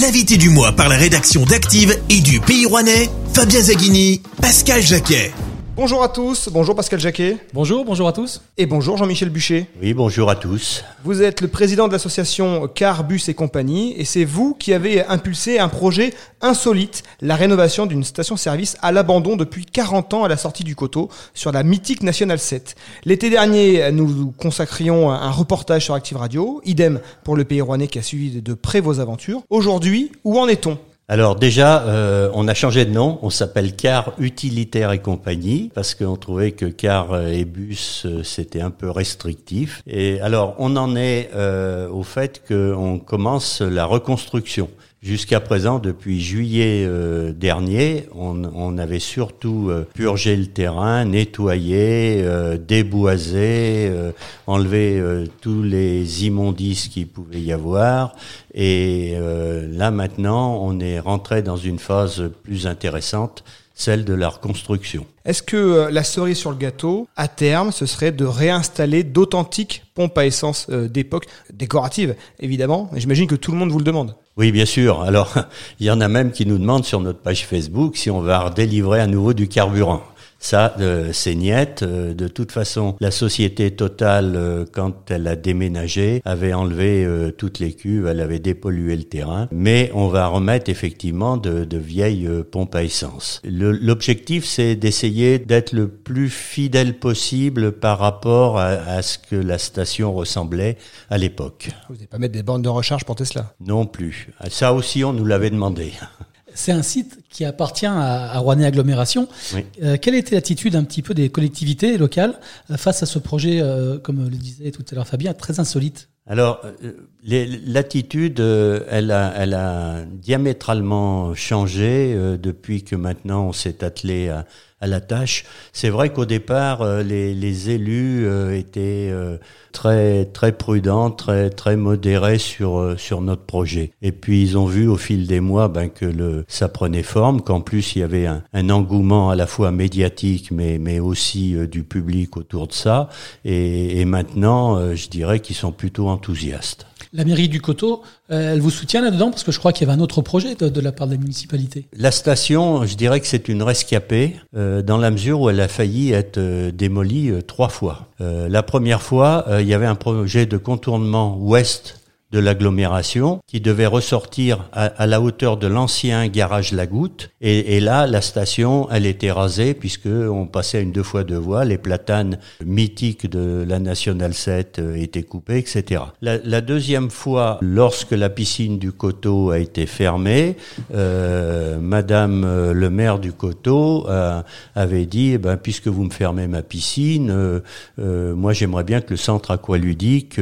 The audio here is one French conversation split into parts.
L'invité du mois par la rédaction d'Active et du Pays Rouennais, Fabien Zaghini, Pascal Jacquet. Bonjour à tous, bonjour Pascal Jacquet. Bonjour, bonjour à tous. Et bonjour Jean-Michel Bûcher. Oui, bonjour à tous. Vous êtes le président de l'association Car, Bus et compagnie et c'est vous qui avez impulsé un projet insolite, la rénovation d'une station-service à l'abandon depuis 40 ans à la sortie du coteau sur la mythique National 7. L'été dernier, nous consacrions un reportage sur Active Radio, idem pour le pays rouennais qui a suivi de près vos aventures. Aujourd'hui, où en est-on? Alors déjà, euh, on a changé de nom. On s'appelle Car Utilitaire et Compagnie parce qu'on trouvait que Car et Bus euh, c'était un peu restrictif. Et alors, on en est euh, au fait qu'on commence la reconstruction. Jusqu'à présent, depuis juillet euh, dernier, on, avait surtout euh, purgé le terrain, nettoyé, euh, déboisé, enlevé tous les immondices qu'il pouvait y avoir. Et là maintenant, on est rentré dans une phase plus intéressante celle de la reconstruction. Est-ce que euh, la cerise sur le gâteau, à terme, ce serait de réinstaller d'authentiques pompes à essence euh, d'époque, décoratives évidemment, j'imagine que tout le monde vous le demande. Oui, bien sûr. Alors, il y en a même qui nous demandent sur notre page Facebook si on va redélivrer à nouveau du carburant. Ça, euh, c'est niette. Euh, de toute façon, la société Total, euh, quand elle a déménagé, avait enlevé toutes les cuves, elle avait dépollué le terrain. Mais on va remettre effectivement de, de vieilles pompes à essence. L'objectif, c'est d'essayer d'être le plus fidèle possible par rapport à, à, ce que la station ressemblait à l'époque. Vous n'allez pas mettre des bornes de recharge pour Tesla? Non plus. Ça aussi, on nous l'avait demandé. C'est un site qui appartient à, à Rouennais Agglomération. Euh, quelle était l'attitude un petit peu des collectivités locales euh, face à ce projet, euh, comme le disait tout à l'heure Fabien, très insolite alors, l'attitude, elle a, elle a diamétralement changé depuis que maintenant on s'est attelé à, à la tâche. C'est vrai qu'au départ, euh, les, élus euh, étaient euh, très très prudents, très très modérés sur sur notre projet. Et puis ils ont vu au fil des mois ben, que le ça prenait forme, qu'en plus il y avait un, engouement à la fois médiatique, mais mais aussi du public autour de ça. Et maintenant, je dirais qu'ils sont plutôt enthousiastes. La mairie du Coteau, euh, elle vous soutient là-dedans parce que je crois qu'il y avait un autre projet de, la part de la municipalité. La station, je dirais que c'est une rescapée euh, dans la mesure où elle a failli être euh, démolie trois fois. la première fois, il y avait un projet de contournement ouest de l'agglomération qui devait ressortir à, la hauteur de l'ancien garage La Goutte. Et, là, la station, elle était rasée puisque on passait à une deux fois deux voies. Les platanes mythiques de la Nationale 7 euh, étaient coupés, etc. La, deuxième fois, lorsque la piscine du Coteau a été fermée, euh, Madame euh, le maire du Coteau avait dit, eh ben, puisque vous me fermez ma piscine, moi j'aimerais bien que le centre aqualudique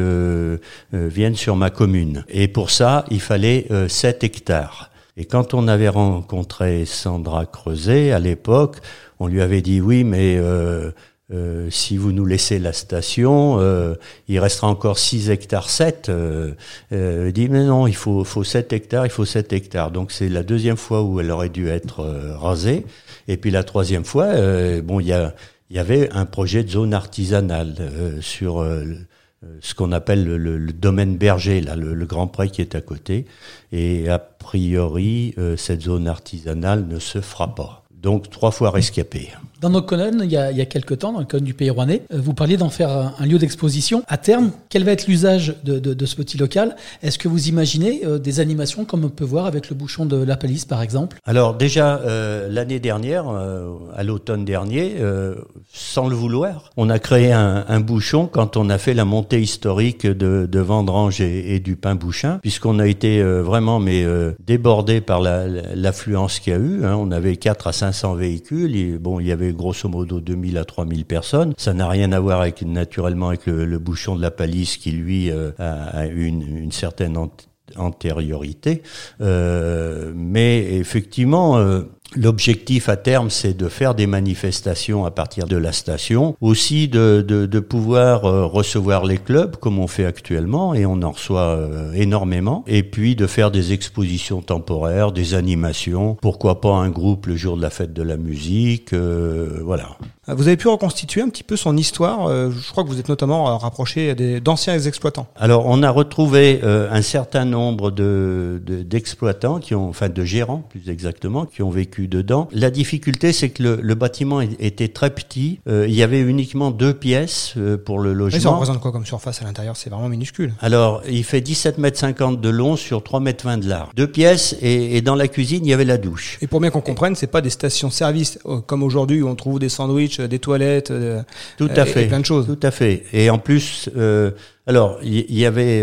vienne sur ma commune. Et pour ça, il fallait 7 euh, hectares. Et quand on avait rencontré Sandra Creuset à l'époque, on lui avait dit oui, mais euh, euh, si vous nous laissez la station, il restera encore 6 hectares 7. elle dit mais non, il faut, faut 7 hectares, il faut 7 hectares. Donc c'est la deuxième fois où elle aurait dû être rasée. Et puis la troisième fois, bon, il y, y avait un projet de zone artisanale sur euh, ce qu'on appelle le, domaine berger, là, le, grand pré qui est à côté. Et a priori, euh, cette zone artisanale ne se fera pas. Donc trois fois rescapé. Dans nos colonnes, il y a, il quelques temps, dans le colonne du Pays Rouennais, euh, vous parliez d'en faire un, lieu d'exposition. À terme, quel va être l'usage de, ce petit local? Est-ce que vous imaginez euh, des animations comme on peut voir avec le bouchon de la palisse, par exemple? Alors déjà, euh, l'année dernière, à l'automne dernier, sans le vouloir, on a créé un, bouchon quand on a fait la montée historique de, Vendrange et, du Pain Bouchin, puisqu'on a été vraiment mais débordé par l'affluence la, qu'il y a eu. Hein. On avait 4 à 500 véhicules. Bon, il y avait grosso modo 2000 à 3000 personnes. Ça n'a rien à voir avec naturellement avec le, bouchon de la palisse qui lui euh, a, une, une certaine antériorité. Euh, mais effectivement, euh, L'objectif à terme, c'est de faire des manifestations à partir de la station, aussi de, de, pouvoir euh, recevoir les clubs comme on fait actuellement, et on en reçoit euh, énormément, et puis de faire des expositions temporaires, des animations, pourquoi pas un groupe le jour de la fête de la musique, euh, voilà. Vous avez pu reconstituer un petit peu son histoire. Je crois que vous êtes notamment rapproché d'anciens exploitants. Alors, on a retrouvé un certain nombre de d'exploitants qui ont, enfin de gérants plus exactement, qui ont vécu dedans. La difficulté, c'est que le, le, bâtiment était très petit. Euh, il y avait uniquement deux pièces euh, pour le logement. Mais ça représente quoi comme surface à l'intérieur? C'est vraiment minuscule. Alors, il fait 17 mètres 50 de long sur 3 mètres 20 de large. Deux pièces et, et, dans la cuisine, il y avait la douche. Et pour bien qu'on comprenne, c'est pas des stations-service euh, comme aujourd'hui où on trouve des sandwichs, des toilettes, tout à fait, et plein de choses. Tout à fait. Et en plus, alors il y, avait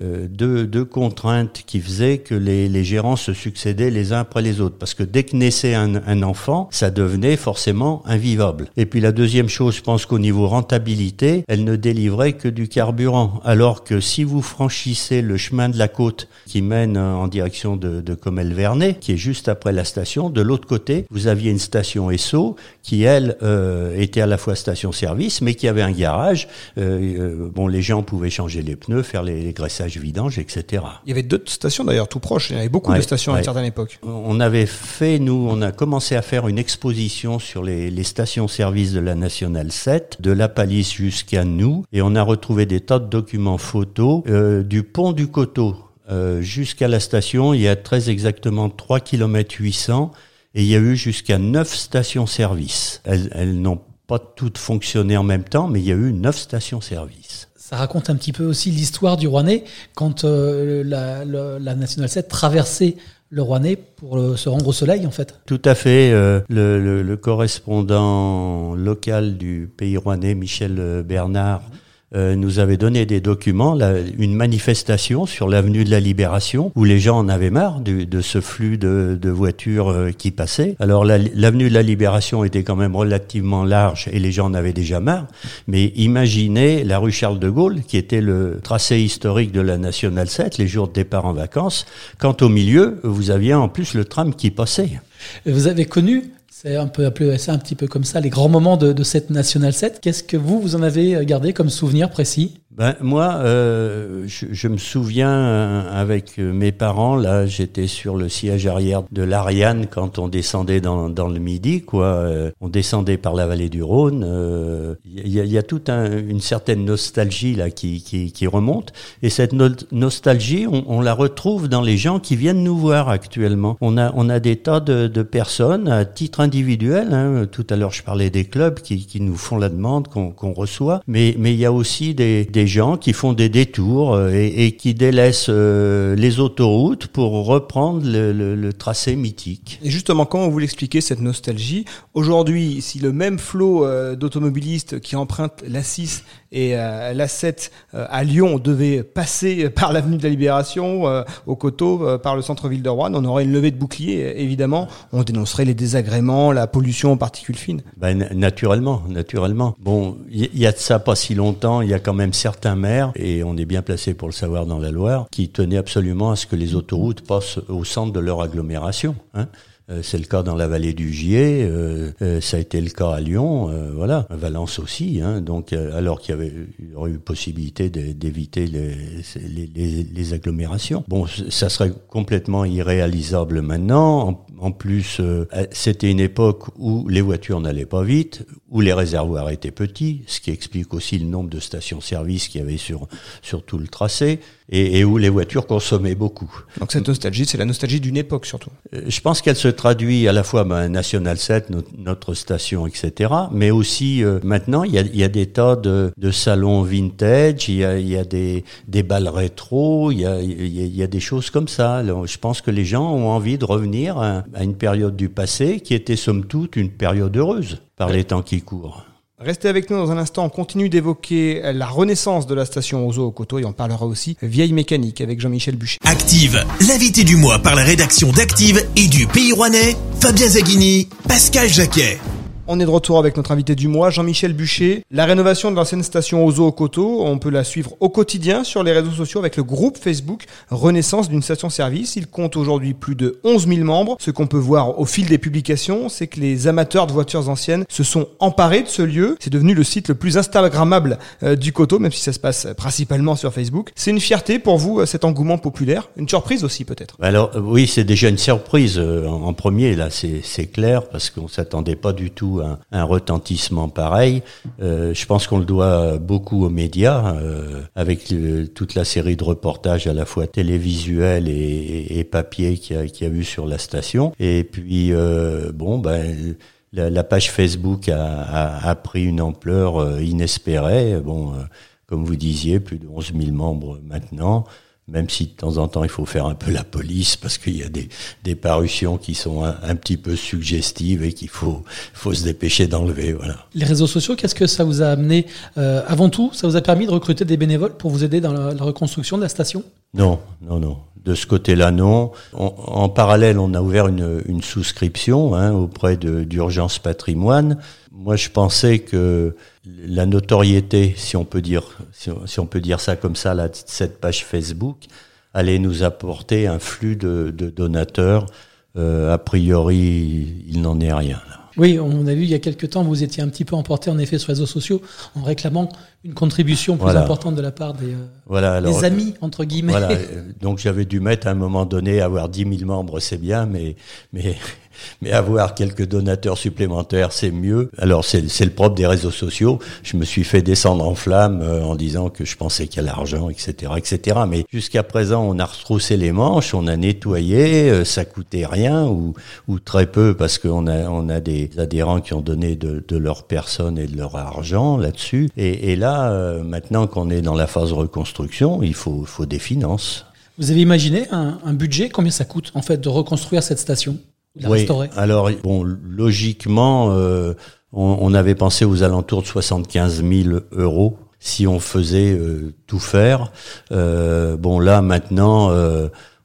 euh, deux, deux, contraintes qui faisaient que les, les, gérants se succédaient les uns après les autres. Parce que dès que naissait un, un, enfant, ça devenait forcément invivable. Et puis la deuxième chose, je pense qu'au niveau rentabilité, elle ne délivrait que du carburant. Alors que si vous franchissez le chemin de la côte qui mène en direction de, de Comel-Vernet, qui est juste après la station, de l'autre côté, vous aviez une station Esso qui, elle, euh, était à la fois station-service, mais qui avait un garage. Euh, euh, bon, les gens pouvaient changer les pneus, faire les, les graissages vidange, etc. Il y avait d'autres stations d'ailleurs tout proches. Il y avait beaucoup de stations à une certaine époque. On avait fait, nous, on a commencé à faire une exposition sur les, les stations-service de la Nationale 7, de la Palisse jusqu'à nous, et on a retrouvé des tas de documents photos euh, du pont du Coteau euh, jusqu'à la station. Il y a très exactement 3 km 800 et il y a eu jusqu'à 9 stations-service. Elles, elles n'ont pas toutes fonctionné en même temps, mais il y a eu 9 stations-service. Ça raconte un petit peu aussi l'histoire du Rouennais quand euh, la, Nationale 7 traversait le Rouennais pour euh, se rendre au soleil en fait. Tout à fait. Euh, le, correspondant local du pays rouennais, Michel Bernard, euh, nous avait donné des documents, une manifestation sur l'avenue de la Libération, où les gens en avaient marre de, ce flux de, voitures euh, qui passaient. Alors l'avenue de la Libération était quand même relativement large et les gens en avaient déjà marre. Mais imaginez la rue Charles de Gaulle, qui était le tracé historique de la Nationale 7, les jours de départ en vacances. Quand au milieu, vous aviez en plus le tram qui passait. Vous avez connu c'est un peu appelé un petit peu comme ça, les grands moments de, cette National 7. Qu'est-ce que vous, vous en avez gardé comme souvenir précis? Ben, moi, euh, je, me souviens euh, avec mes parents, là, j'étais sur le siège arrière de l'Ariane quand on descendait dans, le Midi, quoi. Euh, on descendait par la vallée du Rhône. Il y, a, toute un, une certaine nostalgie là qui, remonte, et cette no nostalgie, on, on, la retrouve dans les gens qui viennent nous voir actuellement. On a, on a des tas de, de personnes à titre individuel. Hein. Tout à l'heure, je parlais des clubs qui, nous font la demande, qu'on qu reçoit, mais il y a aussi des, gens qui font des détours euh, et, qui délaissent euh, les autoroutes pour reprendre le, tracé mythique. Et justement, comment vous l'expliquez cette nostalgie Aujourd'hui, si le même flot euh, d'automobilistes qui empruntent la 6 et euh, la 7 euh, à Lyon devait passer par l'avenue de la Libération, au coteau, par le centre-ville de Rouen, on aurait une levée de bouclier, évidemment. On dénoncerait les désagréments, la pollution aux particules fines. Ben, naturellement, naturellement. Bon, il y, y, a de ça pas si longtemps, il y a quand même certains maires, et on est bien placé pour le savoir dans la Loire, qui tenaient absolument à ce que les autoroutes passent au centre de leur agglomération. Hein. Euh, c'est le cas dans la vallée du Gier, euh, euh, ça a été le cas à Lyon, voilà, Valence aussi. Hein, donc, alors qu'il y avait il y aurait eu possibilité d'éviter les, les, les, agglomérations. Bon, ça serait complètement irréalisable maintenant. En, en plus, c'était une époque où les voitures n'allaient pas vite, où les réservoirs étaient petits, ce qui explique aussi le nombre de stations-service qu'il y avait sur sur tout le tracé et, et, où les voitures consommaient beaucoup. Donc cette nostalgie, c'est la nostalgie d'une époque surtout. Je pense qu'elle se traduit à la fois ben, National 7, notre, notre, station, etc. Mais aussi euh, maintenant, il y, a, y, a, des tas de, de salons vintage, il y a, y a des, des balles rétro, il y a, y a, des choses comme ça. Alors, je pense que les gens ont envie de revenir à, à une période du passé qui était somme toute une période heureuse par les temps qui courent. Restez avec nous dans un instant. On continue d'évoquer la renaissance de la station Ozo au Coteau et on parlera aussi vieille mécanique avec Jean-Michel Boucher. Active, l'invité du mois par la rédaction d'Active et du Pays Rouennais, Fabien Zaghini, Pascal Jacquet. On est de retour avec notre invité du mois, Jean-Michel Bûcher. La rénovation de l'ancienne station Ozo au Coteau, on peut la suivre au quotidien sur les réseaux sociaux avec le groupe Facebook Renaissance d'une station-service. Il compte aujourd'hui plus de 11 000 membres. Ce qu'on peut voir au fil des publications, c'est que les amateurs de voitures anciennes se sont emparés de ce lieu. C'est devenu le site le plus instagrammable euh, du Coteau, même si ça se passe principalement sur Facebook. C'est une fierté pour vous, euh, cet engouement populaire? Une surprise aussi peut-être Alors oui, c'est déjà une surprise euh, en premier, là c'est clair, parce qu'on s'attendait pas du tout un, retentissement pareil. Euh, je pense qu'on le doit beaucoup aux médias, euh, avec toute la série de reportages à la fois télévisuels et, et, papier qu'il y, a eu sur la station. Et puis, euh, bon, ben... La, page Facebook a, a, pris une ampleur inespérée. Bon, comme vous disiez, plus de 11 000 membres maintenant même si de temps en temps il faut faire un peu la police parce qu'il y a des, des parutions qui sont un, petit peu suggestives et qu'il faut, faut se dépêcher d'enlever. Voilà. Les réseaux sociaux, qu'est-ce que ça vous a amené euh, Avant tout, ça vous a permis de recruter des bénévoles pour vous aider dans la, reconstruction de la station? Non, non, non. De ce côté-là, non. en parallèle, on a ouvert une, souscription hein, auprès d'Urgence Patrimoine. Moi, je pensais que la notoriété, si on peut dire, si on peut dire ça comme ça, cette page Facebook, allait nous apporter un flux de, donateurs. Euh, a priori, il n'en est rien. Oui, on a vu il y a quelques temps, vous étiez un petit peu emporté en effet sur les réseaux sociaux en réclamant une contribution plus importante de la part des, euh, amis, entre guillemets. Voilà, donc j'avais dû mettre à un moment donné, avoir 10 000 membres, c'est bien, mais, mais mais avoir quelques donateurs supplémentaires, c'est mieux. Alors c'est le propre des réseaux sociaux. Je me suis fait descendre en flammes euh, en disant que je pensais qu'il y a l'argent, etc., etc. Mais jusqu'à présent, on a retroussé les manches, on a nettoyé, euh, ça coûtait rien ou, très peu parce qu'on a des adhérents qui ont donné de, leur personne et de leur argent là-dessus. Et, là, euh, maintenant qu'on est dans la phase reconstruction, il faut, faut des finances. Vous avez imaginé un, un budget Combien ça coûte en fait de reconstruire cette station? Oui. Alors, bon, logiquement, euh, on, avait pensé aux alentours de 75 000 euros si on faisait euh, tout faire. Euh, bon, là, maintenant,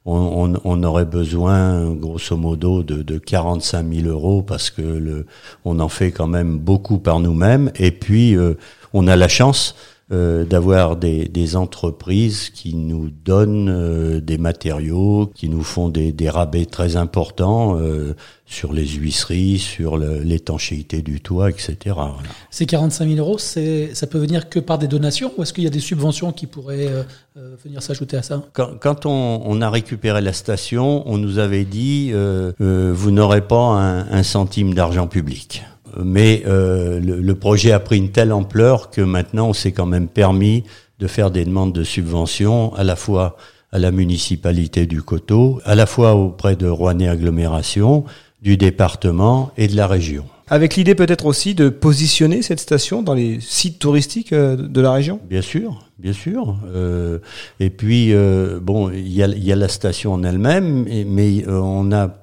on, on, aurait besoin, grosso modo, de, de 45 000 euros parce que le, on en fait quand même beaucoup par nous-mêmes. Et puis, on a la chance euh, d'avoir des, des, entreprises qui nous donnent euh, des matériaux, qui nous font des, des rabais très importants euh, sur les huisseries, sur l'étanchéité du toit, etc. Voilà. Ces 45 000 euros, ça peut venir que par des donations ou est-ce qu'il y a des subventions qui pourraient venir s'ajouter à ça? Quand, quand on, on, a récupéré la station, on nous avait dit vous n'aurez pas un, un centime d'argent public mais euh, le, projet a pris une telle ampleur que maintenant on s'est quand même permis de faire des demandes de subventions à la fois à la municipalité du Coteau, à la fois auprès de Rouennais Agglomération, du département et de la région. Avec l'idée peut-être aussi de positionner cette station dans les sites touristiques euh, de la région? Bien sûr, bien sûr. Euh, et puis, euh, bon, il y a, y a, la station en elle-même, mais on a,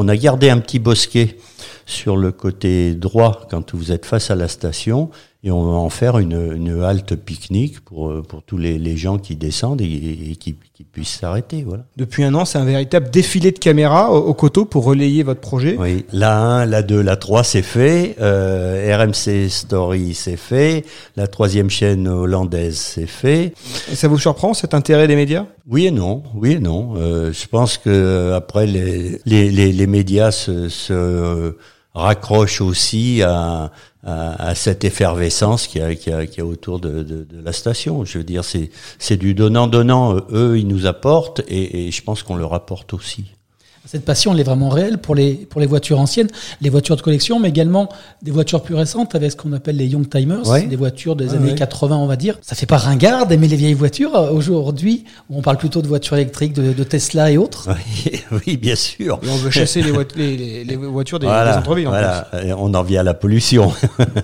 on a gardé un petit bosquet sur le côté droit quand vous êtes face à la station et on va en faire une, une halte pique-nique pour, pour tous les, les, gens qui descendent et, qui, qui, puissent s'arrêter. Voilà. Depuis un an, c'est un véritable défilé de caméras au, coteau pour relayer votre projet. Oui, la 1, la 2, la 3, c'est fait. Euh, RMC Story, c'est fait. La troisième chaîne hollandaise, c'est fait. Et ça vous surprend cet intérêt des médias? Oui et non, oui et non. Euh, je pense que après les, les, les, les médias se, se raccroche aussi à, à, cette effervescence qu'il a, qui a, a autour de, de, de, la station. Je veux dire, c'est, c'est du donnant-donnant. Eux, ils nous apportent et, et je pense qu'on leur apporte aussi. Cette passion, elle est vraiment réelle pour les, pour les voitures anciennes, les voitures de collection, mais également des voitures plus récentes avec ce qu'on appelle les Young Timers, des voitures des années 80, on va dire. Ça fait pas ringard d'aimer les vieilles voitures euh, aujourd'hui, on parle plutôt de voitures électriques, de, Tesla et autres. Oui, oui bien sûr. on veut chasser les, les, les, voitures des, voilà, centres-villes. Voilà, on en vient à la pollution.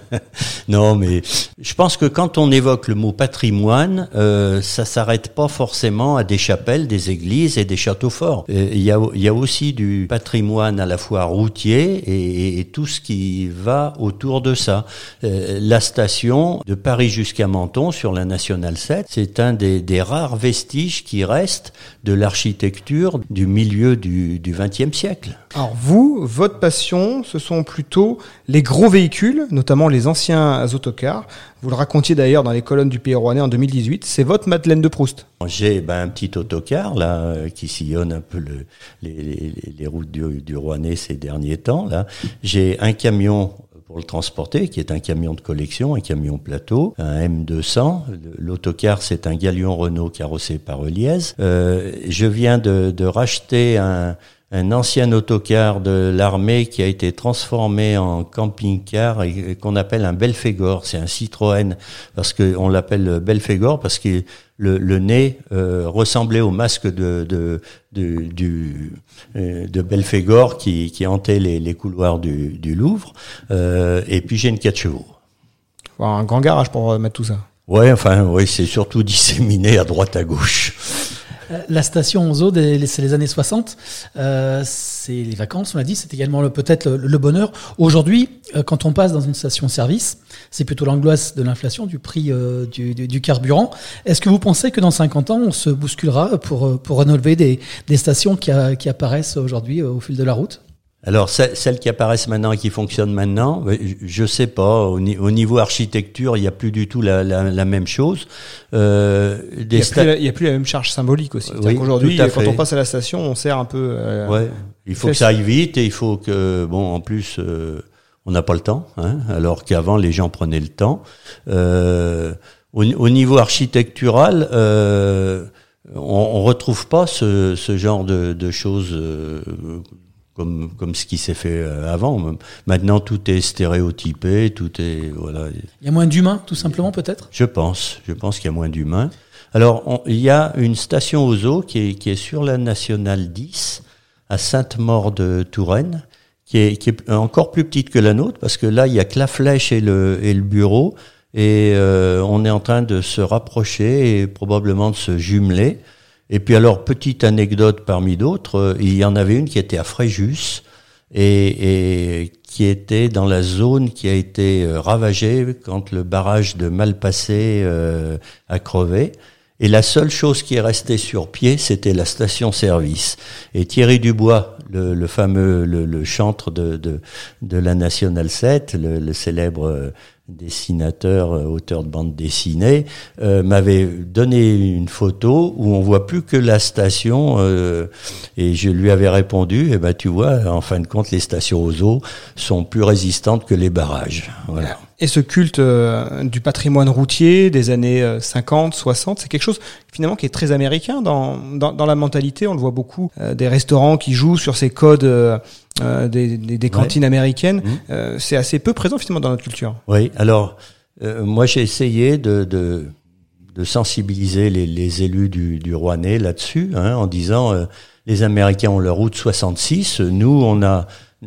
non, mais je pense que quand on évoque le mot patrimoine, euh, ça s'arrête pas forcément à des chapelles, des églises et des châteaux forts. Euh, il y a, il y a aussi du patrimoine à la fois routier et, tout ce qui va autour de ça. Euh, la station de Paris jusqu'à Menton sur la Nationale 7, c'est un des, rares vestiges qui restent de l'architecture du milieu du XXe siècle. Alors vous, votre passion, ce sont plutôt les gros véhicules, notamment les anciens autocars. Vous le racontiez d'ailleurs dans les colonnes du Pays Rouennais en 2018. C'est votre Madeleine de Proust. J'ai ben, un petit autocar là euh, qui sillonne un peu le, les, routes du, du Rouennais ces derniers temps. Là, j'ai un camion pour le transporter, qui est un camion de collection, un camion plateau, un M200. L'autocar, c'est un galion Renault carrossé par Eliez. Euh, je viens de racheter un, un ancien autocar de l'armée qui a été transformé en camping-car et qu'on appelle un Belphégor. C'est un Citroën parce que on l'appelle Belphégor parce que le, le nez euh, ressemblait au masque de de de, du, euh, de Belphégor qui, qui hantait les, les couloirs du, du Louvre. Euh, et puis j'ai une 4 chevaux. un grand garage pour mettre tout ça. Ouais, enfin, oui, c'est surtout disséminé à droite à gauche. Euh, la station Ozo, c'est les années 60. Euh, c'est les vacances, on l'a dit. C'est également peut-être le, bonheur. Aujourd'hui, euh, quand on passe dans une station-service, c'est plutôt l'angoisse de l'inflation, du prix du, carburant. Est-ce que vous pensez que dans 50 ans, on se bousculera pour, pour rénover des, stations qui, qui apparaissent aujourd'hui au fil de la route? Alors celles qui apparaissent maintenant et qui fonctionnent maintenant, je sais pas. Au, niveau architecture, il n'y a plus du tout la, la, la même chose. Euh, il n'y a, a, plus la même charge symbolique aussi. Oui, Aujourd'hui, quand on passe à la station, on sert un peu. Euh, ouais. Il faut que ça aille vite et il faut que bon, en plus, euh, on n'a pas le temps. Hein, alors qu'avant, les gens prenaient le temps. Euh, au, au, niveau architectural. Euh, on, on retrouve pas ce, ce genre de, de choses euh, comme comme ce qui s'est fait euh, avant. Maintenant, tout est stéréotypé, tout est voilà. Il y a moins d'humains, tout simplement, peut-être? Je pense, je pense qu'il y a moins d'humains. Alors, on, il y a une station aux eaux qui est qui est sur la nationale 10 à Sainte-Maure de Touraine, qui est qui est encore plus petite que la nôtre parce que là, il y a que la flèche et le et le bureau. Et euh, on est en train de se rapprocher et probablement de se jumeler. Et puis alors, petite anecdote parmi d'autres, euh, il y en avait une qui était à Fréjus et, et, qui était dans la zone qui a été euh, ravagée quand le barrage de Malpassé euh, a crevé. Et la seule chose qui est restée sur pied, c'était la station-service. Et Thierry Dubois, le, le fameux, le, le, chantre de, de, de, la National 7, le, le célèbre dessinateur, auteur de bande dessinée, euh, m'avait donné une photo où on voit plus que la station euh, et je lui avais répondu, eh ben tu vois, en fin de compte, les stations aux eaux sont plus résistantes que les barrages. Voilà. Et ce culte euh, du patrimoine routier des années 50, 60, c'est quelque chose finalement qui est très américain dans, dans, dans la mentalité. On le voit beaucoup, euh, des restaurants qui jouent sur ces codes euh, des, des, des, cantines ouais. américaines. Mmh. c'est assez peu présent finalement dans notre culture. Oui, alors moi j'ai essayé de, de, de sensibiliser les, les, élus du, du Rouennais là-dessus, hein, en disant les Américains ont leur route 66, nous on a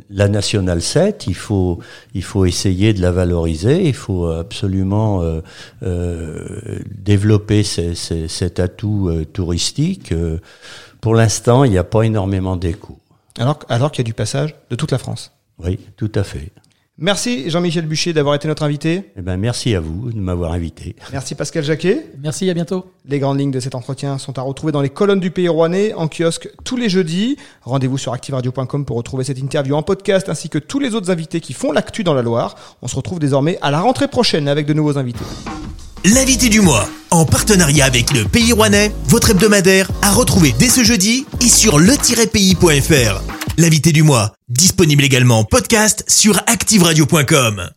la nationale 7, il faut il faut essayer de la valoriser, il faut absolument euh, euh, développer ces, ces, cet atout euh, touristique. pour l'instant, il n'y a pas énormément d'écho. Alors alors qu'il y a du passage de toute la France. Oui, tout à fait. Merci Jean-Michel Bûcher d'avoir été notre invité. Eh ben, merci à vous de m'avoir invité. Merci Pascal Jacquet. Merci, à bientôt. Les grandes lignes de cet entretien sont à retrouver dans les colonnes du Pays Rouennais, en kiosque tous les jeudis. Rendez-vous sur activeradio.com pour retrouver cette interview en podcast ainsi que tous les autres invités qui font l'actu dans la Loire. On se retrouve désormais à la rentrée prochaine avec de nouveaux invités. L'invité du mois, en partenariat avec le Pays Rouennais, votre hebdomadaire, à retrouver dès ce jeudi et sur le-pays.fr. L'invité du mois, disponible également en podcast sur activeradio.com.